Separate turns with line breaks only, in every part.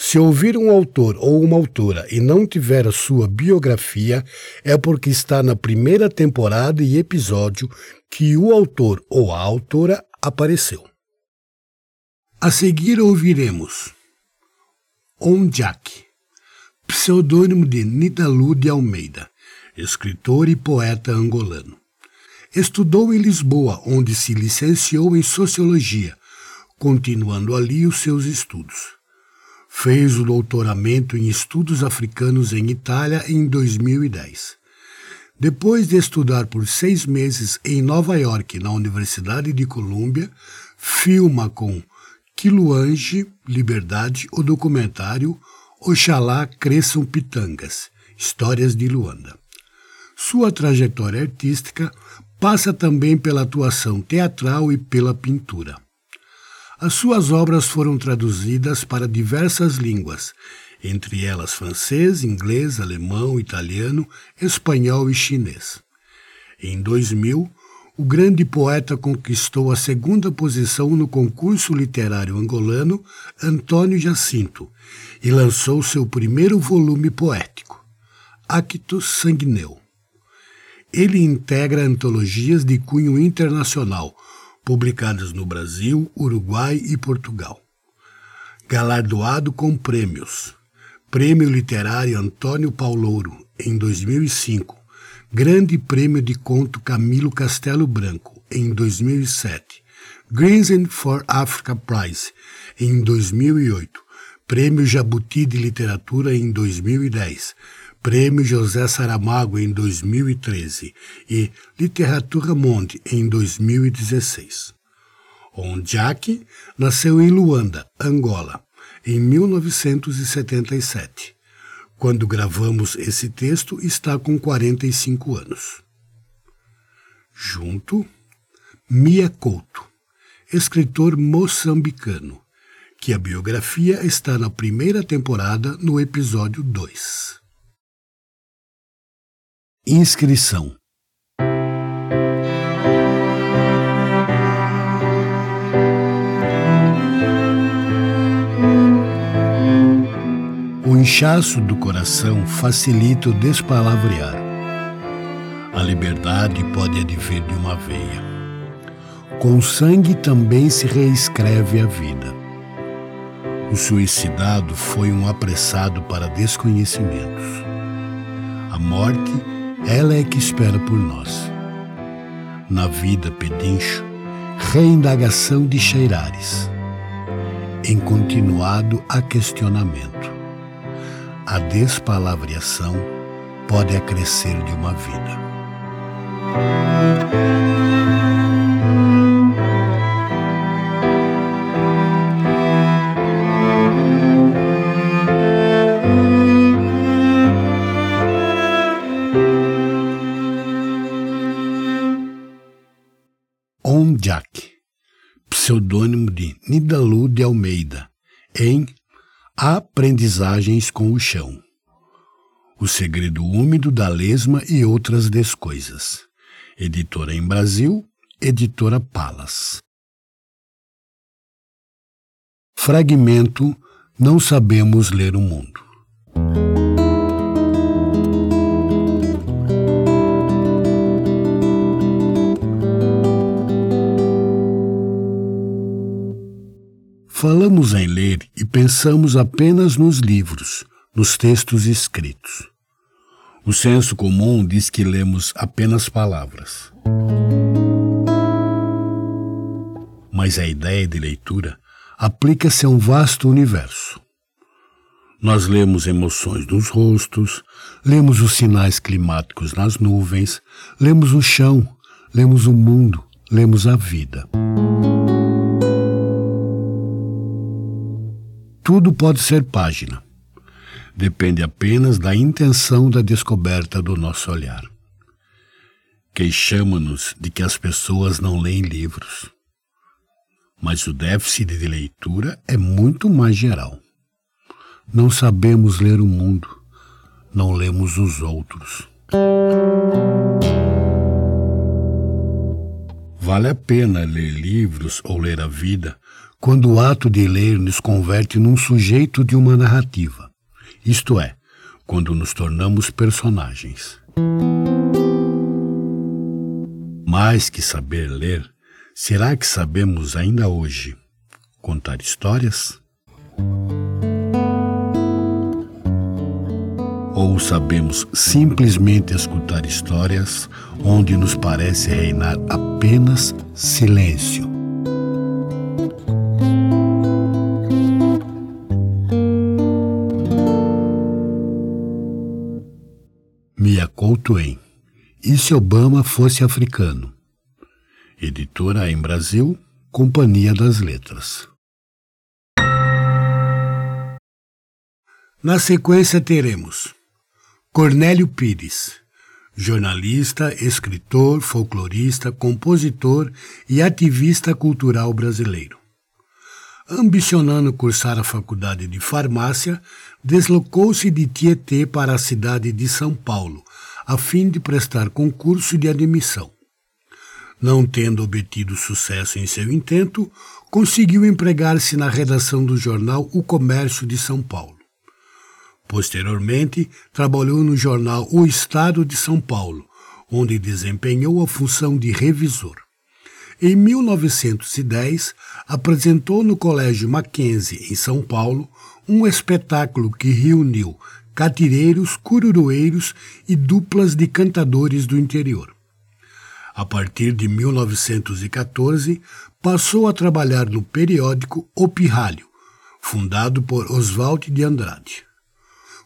se ouvir um autor ou uma autora e não tiver a sua biografia, é porque está na primeira temporada e episódio que o autor ou a autora apareceu. A seguir ouviremos Onjak, pseudônimo de Nidalu de Almeida, escritor e poeta angolano. Estudou em Lisboa, onde se licenciou em Sociologia, continuando ali os seus estudos. Fez o doutoramento em estudos africanos em Itália em 2010. Depois de estudar por seis meses em Nova York, na Universidade de Colômbia, filma com Quiluange Liberdade o documentário Oxalá Cresçam Pitangas, Histórias de Luanda. Sua trajetória artística passa também pela atuação teatral e pela pintura. As suas obras foram traduzidas para diversas línguas, entre elas francês, inglês, alemão, italiano, espanhol e chinês. Em 2000, o grande poeta conquistou a segunda posição no concurso literário angolano Antônio Jacinto e lançou seu primeiro volume poético, Actus Sanguineu. Ele integra antologias de cunho internacional, publicadas no Brasil, Uruguai e Portugal. Galardoado com prêmios. Prêmio Literário Antônio Paulouro, em 2005. Grande Prêmio de Conto Camilo Castelo Branco, em 2007. Grinsen for Africa Prize, em 2008. Prêmio Jabuti de Literatura, em 2010. Prêmio José Saramago em 2013 e Literatura Monde em 2016. Ondiak nasceu em Luanda, Angola, em 1977. Quando gravamos esse texto, está com 45 anos. Junto, Mia Couto, escritor moçambicano, que a biografia está na primeira temporada, no episódio 2. Inscrição O inchaço do coração facilita o despalavrear. A liberdade pode advir de uma veia. Com sangue também se reescreve a vida. O suicidado foi um apressado para desconhecimentos. A morte ela é que espera por nós. Na vida pedincho, reindagação de cheirares. Em continuado a questionamento. A despalavreação pode acrescer de uma vida. Pseudônimo de Nidalu de Almeida, em Aprendizagens com o Chão. O Segredo Úmido da Lesma e Outras Descoisas. Editora em Brasil, Editora Palas. Fragmento Não Sabemos Ler o Mundo. Falamos em ler e pensamos apenas nos livros, nos textos escritos. O senso comum diz que lemos apenas palavras. Mas a ideia de leitura aplica-se a um vasto universo. Nós lemos emoções nos rostos, lemos os sinais climáticos nas nuvens, lemos o chão, lemos o mundo, lemos a vida. Tudo pode ser página. Depende apenas da intenção da descoberta do nosso olhar. Queixamos-nos de que as pessoas não leem livros. Mas o déficit de leitura é muito mais geral. Não sabemos ler o mundo, não lemos os outros. Vale a pena ler livros ou ler a vida quando o ato de ler nos converte num sujeito de uma narrativa, isto é, quando nos tornamos personagens. Mais que saber ler, será que sabemos ainda hoje contar histórias? Ou sabemos simplesmente escutar histórias onde nos parece reinar apenas silêncio? Miyakou Twain. E se Obama fosse africano? Editora em Brasil, Companhia das Letras. Na sequência teremos Cornélio Pires, jornalista, escritor, folclorista, compositor e ativista cultural brasileiro ambicionando cursar a faculdade de farmácia, deslocou-se de Tietê para a cidade de São Paulo, a fim de prestar concurso de admissão. Não tendo obtido sucesso em seu intento, conseguiu empregar-se na redação do jornal O Comércio de São Paulo. Posteriormente, trabalhou no jornal O Estado de São Paulo, onde desempenhou a função de revisor. Em 1910, apresentou no Colégio Mackenzie, em São Paulo, um espetáculo que reuniu catireiros, cururueiros e duplas de cantadores do interior. A partir de 1914, passou a trabalhar no periódico O Pirralho, fundado por Oswald de Andrade.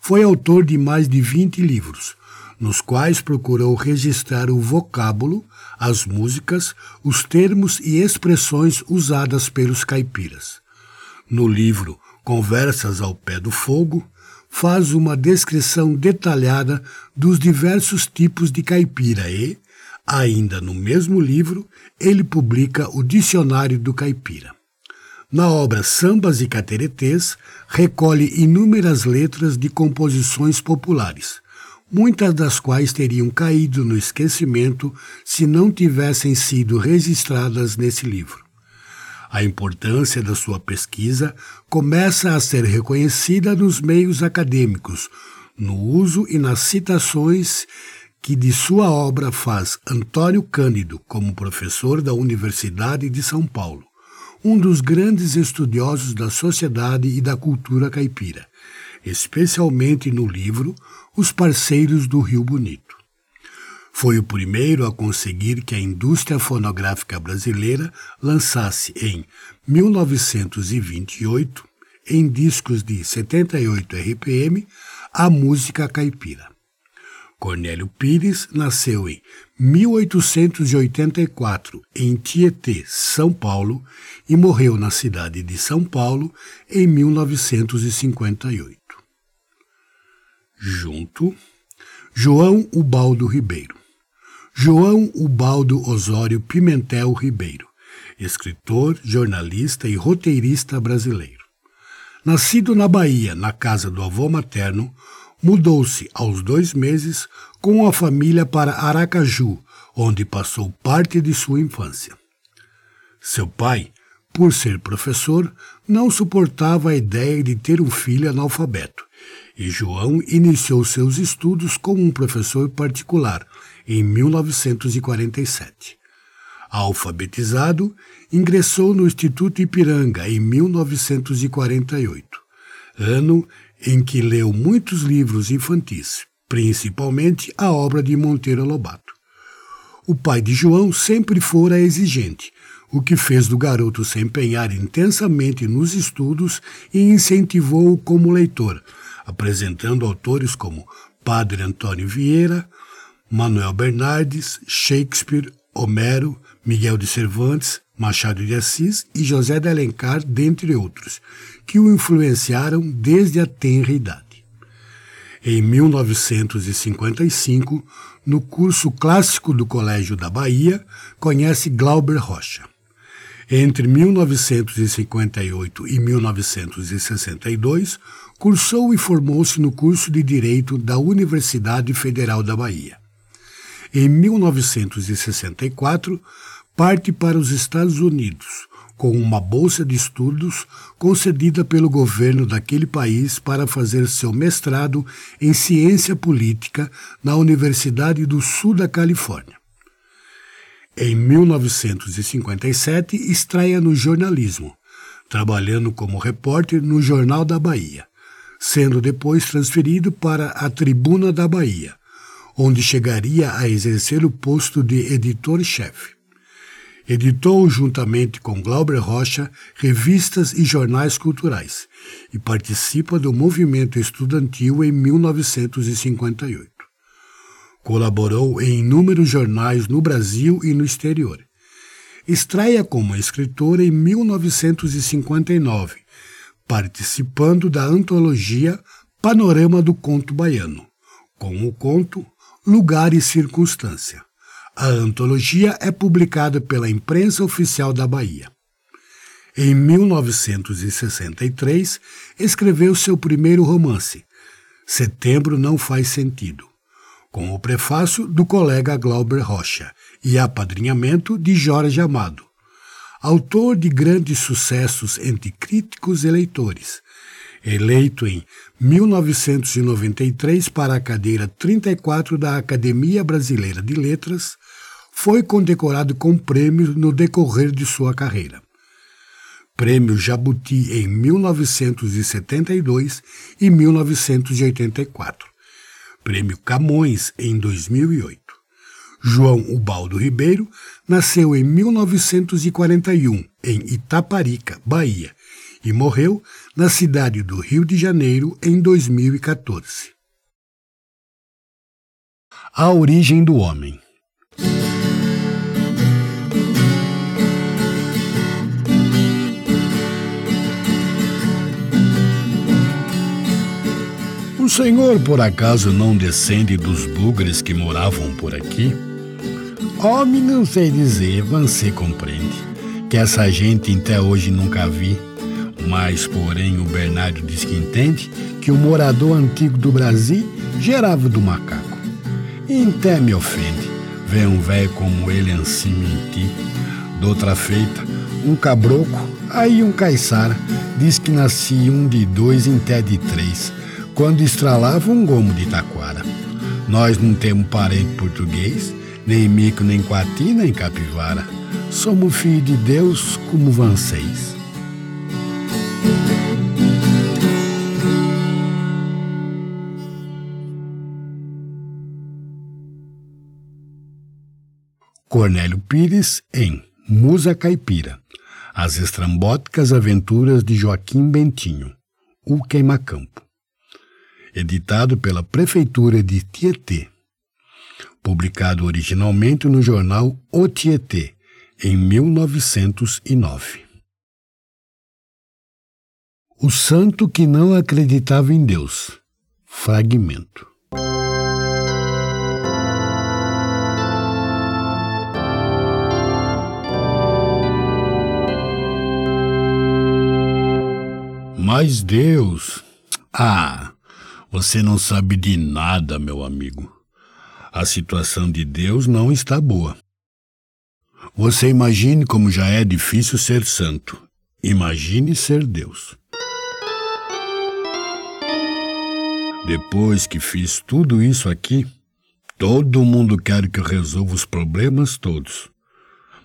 Foi autor de mais de 20 livros, nos quais procurou registrar o vocábulo, as músicas, os termos e expressões usadas pelos caipiras. No livro Conversas ao Pé do Fogo, faz uma descrição detalhada dos diversos tipos de caipira e, ainda no mesmo livro, ele publica o Dicionário do Caipira. Na obra Sambas e Cateretês, recolhe inúmeras letras de composições populares, muitas das quais teriam caído no esquecimento se não tivessem sido registradas nesse livro. A importância da sua pesquisa começa a ser reconhecida nos meios acadêmicos, no uso e nas citações que de sua obra faz Antônio Cândido como professor da Universidade de São Paulo, um dos grandes estudiosos da sociedade e da cultura caipira, especialmente no livro Os Parceiros do Rio Bonito. Foi o primeiro a conseguir que a indústria fonográfica brasileira lançasse em 1928, em discos de 78 RPM, a música caipira. Cornélio Pires nasceu em 1884 em Tietê, São Paulo, e morreu na cidade de São Paulo em 1958 junto, João Ubaldo Ribeiro. João Ubaldo Osório Pimentel Ribeiro, escritor, jornalista e roteirista brasileiro. Nascido na Bahia, na casa do avô materno, mudou-se aos dois meses com a família para Aracaju, onde passou parte de sua infância. Seu pai, por ser professor, não suportava a ideia de ter um filho analfabeto, e João iniciou seus estudos como um professor particular em 1947. Alfabetizado, ingressou no Instituto Ipiranga em 1948, ano em que leu muitos livros infantis, principalmente a obra de Monteiro Lobato. O pai de João sempre fora exigente, o que fez do garoto se empenhar intensamente nos estudos e incentivou-o como leitor, apresentando autores como Padre Antônio Vieira, Manuel Bernardes, Shakespeare, Homero, Miguel de Cervantes, Machado de Assis e José de Alencar, dentre outros, que o influenciaram desde a tenra idade. Em 1955, no curso clássico do Colégio da Bahia, conhece Glauber Rocha. Entre 1958 e 1962, cursou e formou-se no curso de Direito da Universidade Federal da Bahia. Em 1964, parte para os Estados Unidos, com uma bolsa de estudos concedida pelo governo daquele país para fazer seu mestrado em ciência política na Universidade do Sul da Califórnia. Em 1957, estreia no jornalismo, trabalhando como repórter no Jornal da Bahia, sendo depois transferido para a Tribuna da Bahia, onde chegaria a exercer o posto de editor-chefe. Editou, juntamente com Glauber Rocha, revistas e jornais culturais e participa do movimento estudantil em 1958. Colaborou em inúmeros jornais no Brasil e no exterior. Estreia como escritora em 1959, participando da antologia Panorama do Conto Baiano, com o conto Lugar e Circunstância. A antologia é publicada pela Imprensa Oficial da Bahia. Em 1963, escreveu seu primeiro romance, Setembro Não Faz Sentido com o prefácio do colega Glauber Rocha e apadrinhamento de Jorge Amado. Autor de grandes sucessos entre críticos e leitores, eleito em 1993 para a cadeira 34 da Academia Brasileira de Letras, foi condecorado com prêmios no decorrer de sua carreira. Prêmio Jabuti em 1972 e 1984. Prêmio Camões em 2008. João Ubaldo Ribeiro nasceu em 1941 em Itaparica, Bahia, e morreu na cidade do Rio de Janeiro em 2014. A origem do homem. O senhor por acaso não descende dos bugres que moravam por aqui? Homem, não sei dizer, você compreende. Que essa gente até hoje nunca vi. Mas, porém, o Bernardo diz que entende que o morador antigo do Brasil gerava do macaco. E até me ofende ver um velho como ele assim mentir. Doutra feita, um cabroco, aí um caiçara, diz que nasci um de dois em té de três quando estralava um gomo de taquara. Nós não temos parente português, nem mico, nem coati, nem capivara. Somos filhos de Deus como vocês. Cornélio Pires em Musa Caipira. As estrambóticas aventuras de Joaquim Bentinho. O Queimacampo editado pela Prefeitura de Tietê. Publicado originalmente no jornal O Tietê, em 1909. O santo que não acreditava em Deus. Fragmento. Mas Deus. Ah, Você não sabe de nada, meu amigo. A situação de Deus não está boa. Você imagine como já é difícil ser santo. Imagine ser Deus. Depois que fiz tudo isso aqui, todo mundo quer que eu resolva os problemas todos.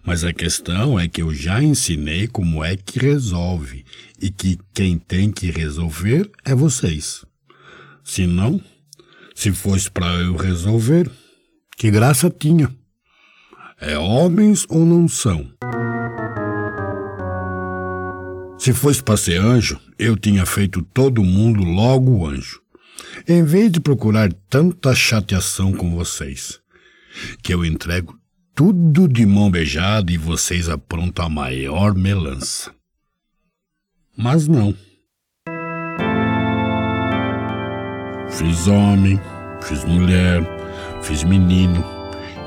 Mas a questão é que eu já ensinei como é que resolve e que quem tem que resolver é vocês. Se não, se fosse para eu resolver, que graça tinha. É homens ou não são? Se fosse para ser anjo, eu tinha feito todo mundo logo anjo. Em vez de procurar tanta chateação com vocês, que eu entrego tudo de mão beijada e vocês aprontam a maior melança. Mas não. Fiz homem, fiz mulher, fiz menino,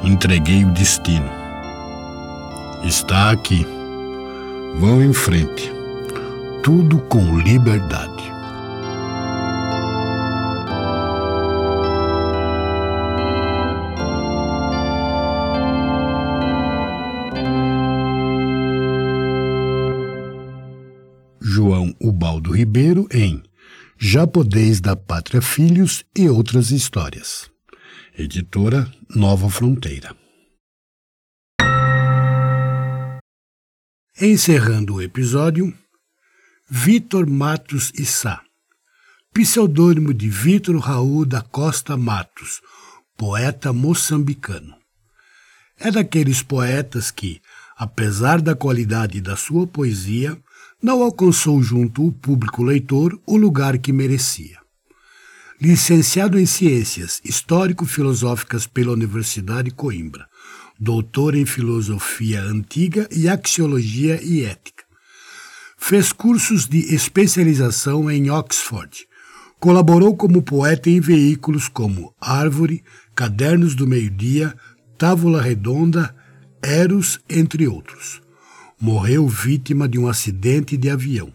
entreguei o destino. Está aqui. Vão em frente. Tudo com liberdade. Podeis da Pátria Filhos e Outras Histórias. Editora Nova Fronteira. Encerrando o episódio, Vitor Matos Issá, pseudônimo de Vitor Raul da Costa Matos, poeta moçambicano. É daqueles poetas que, apesar da qualidade da sua poesia, não alcançou junto o público leitor o lugar que merecia. Licenciado em Ciências Histórico-Filosóficas pela Universidade Coimbra, doutor em Filosofia Antiga e Axiologia e Ética. Fez cursos de especialização em Oxford. Colaborou como poeta em veículos como Árvore, Cadernos do Meio-Dia, Távola Redonda, Eros, entre outros morreu vítima de um acidente de avião.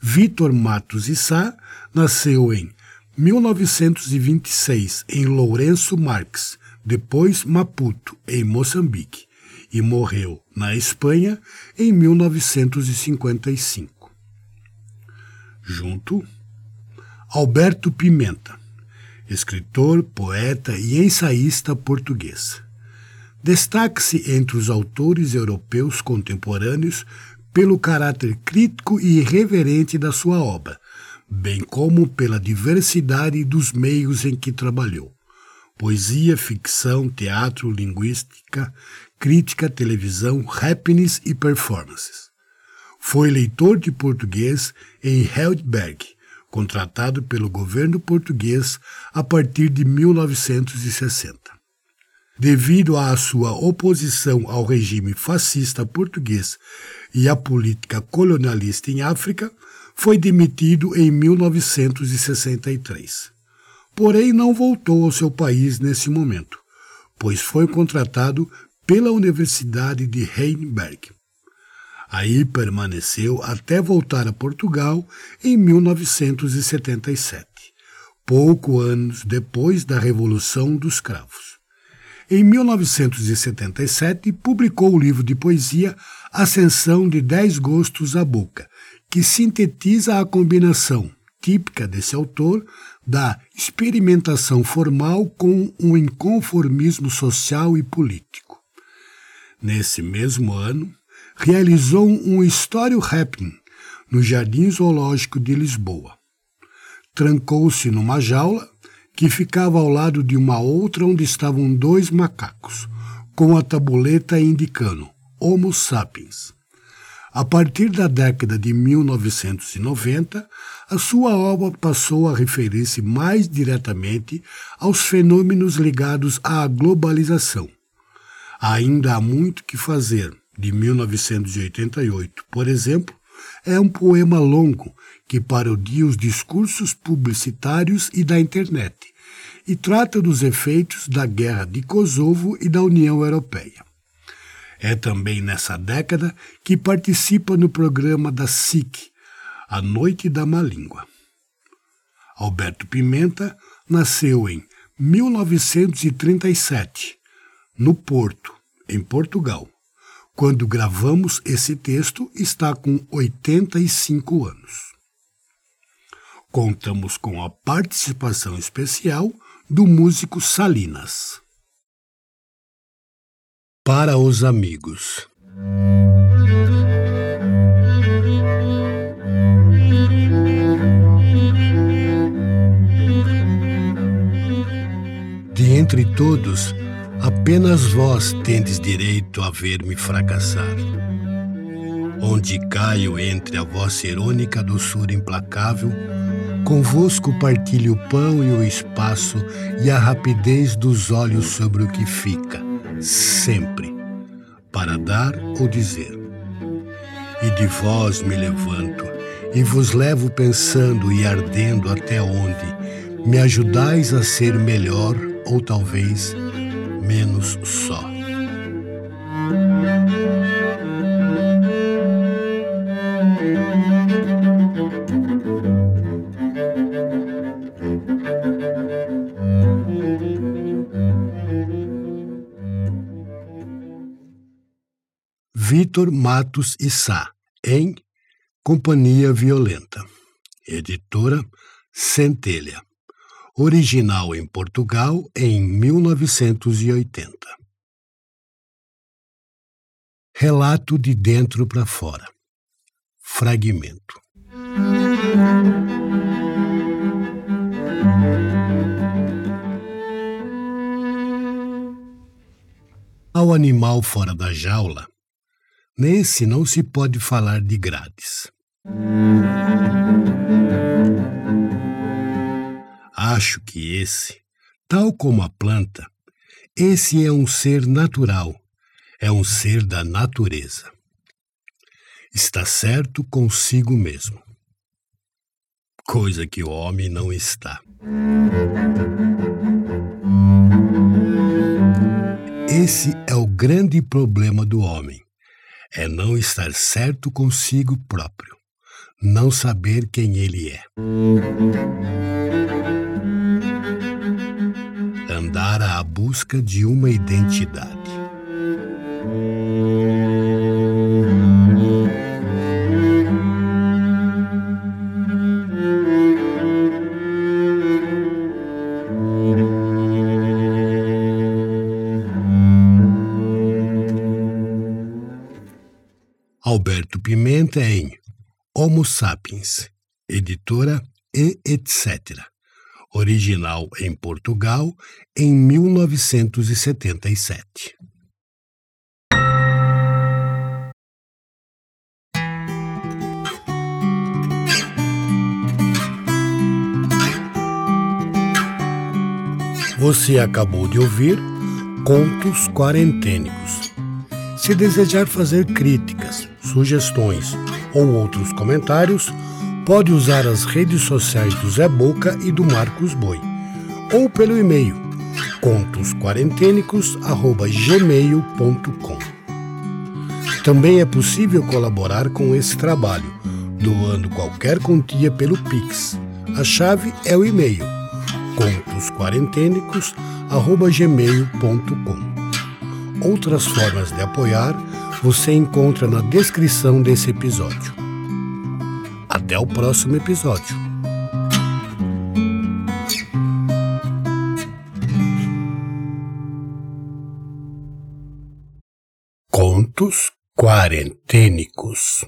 Vitor Matos Issá nasceu em 1926 em Lourenço Marques, depois Maputo, em Moçambique, e morreu na Espanha em 1955. Junto, Alberto Pimenta, escritor, poeta e ensaísta português. Destaque-se entre os autores europeus contemporâneos pelo caráter crítico e irreverente da sua obra, bem como pela diversidade dos meios em que trabalhou. Poesia, ficção, teatro, linguística, crítica, televisão, happenings e performances. Foi leitor de português em Heidelberg, contratado pelo governo português a partir de 1960 devido à sua oposição ao regime fascista português e à política colonialista em África, foi demitido em 1963. Porém, não voltou ao seu país nesse momento, pois foi contratado pela Universidade de Heidelberg. Aí permaneceu até voltar a Portugal em 1977, pouco anos depois da Revolução dos Cravos. Em 1977, publicou o livro de poesia Ascensão de Dez Gostos à Boca, que sintetiza a combinação típica desse autor da experimentação formal com um inconformismo social e político. Nesse mesmo ano, realizou um histório happening no Jardim Zoológico de Lisboa. Trancou-se numa jaula que ficava ao lado de uma outra onde estavam dois macacos, com a tabuleta indicando Homo sapiens. A partir da década de 1990, a sua obra passou a referir-se mais diretamente aos fenômenos ligados à globalização. Ainda há muito que fazer, de 1988, por exemplo, é um poema longo que parodia os discursos publicitários e da internet e trata dos efeitos da Guerra de Kosovo e da União Europeia. É também nessa década que participa no programa da SIC, A Noite da Má Língua. Alberto Pimenta nasceu em 1937, no Porto, em Portugal. Quando gravamos esse texto, está com 85 anos. Contamos com a participação especial do músico Salinas. Para os amigos. De entre todos, apenas vós tendes direito a ver-me fracassar. Onde caio entre a vossa irônica doçura implacável, convosco partilho o pão e o espaço e a rapidez dos olhos sobre o que fica, sempre, para dar ou dizer. E de vós me levanto, e vos levo pensando e ardendo até onde me ajudais a ser melhor ou talvez menos só. Vitor Matos e Sá, em Companhia Violenta. Editora Centelha original em Portugal em 1980. Relato de dentro para fora. Fragmento. Ao animal fora da jaula, nesse não se pode falar de grades. Acho que esse, tal como a planta, esse é um ser natural, é um ser da natureza. Está certo consigo mesmo. Coisa que o homem não está. Esse é o grande problema do homem: é não estar certo consigo próprio, não saber quem ele é andar à busca de uma identidade. Alberto Pimenta em Homo Sapiens, editora e etc original em Portugal, em 1977. Você acabou de ouvir Contos Quarentênicos. Se desejar fazer críticas, sugestões ou outros comentários, pode usar as redes sociais do Zé Boca e do Marcos Boi, ou pelo e-mail contosquarentenicos@gmail.com. Também é possível colaborar com esse trabalho, doando qualquer quantia pelo Pix. A chave é o e-mail contosquarentenicos@gmail.com. Outras formas de apoiar você encontra na descrição desse episódio. Até o próximo episódio. Contos Quarentênicos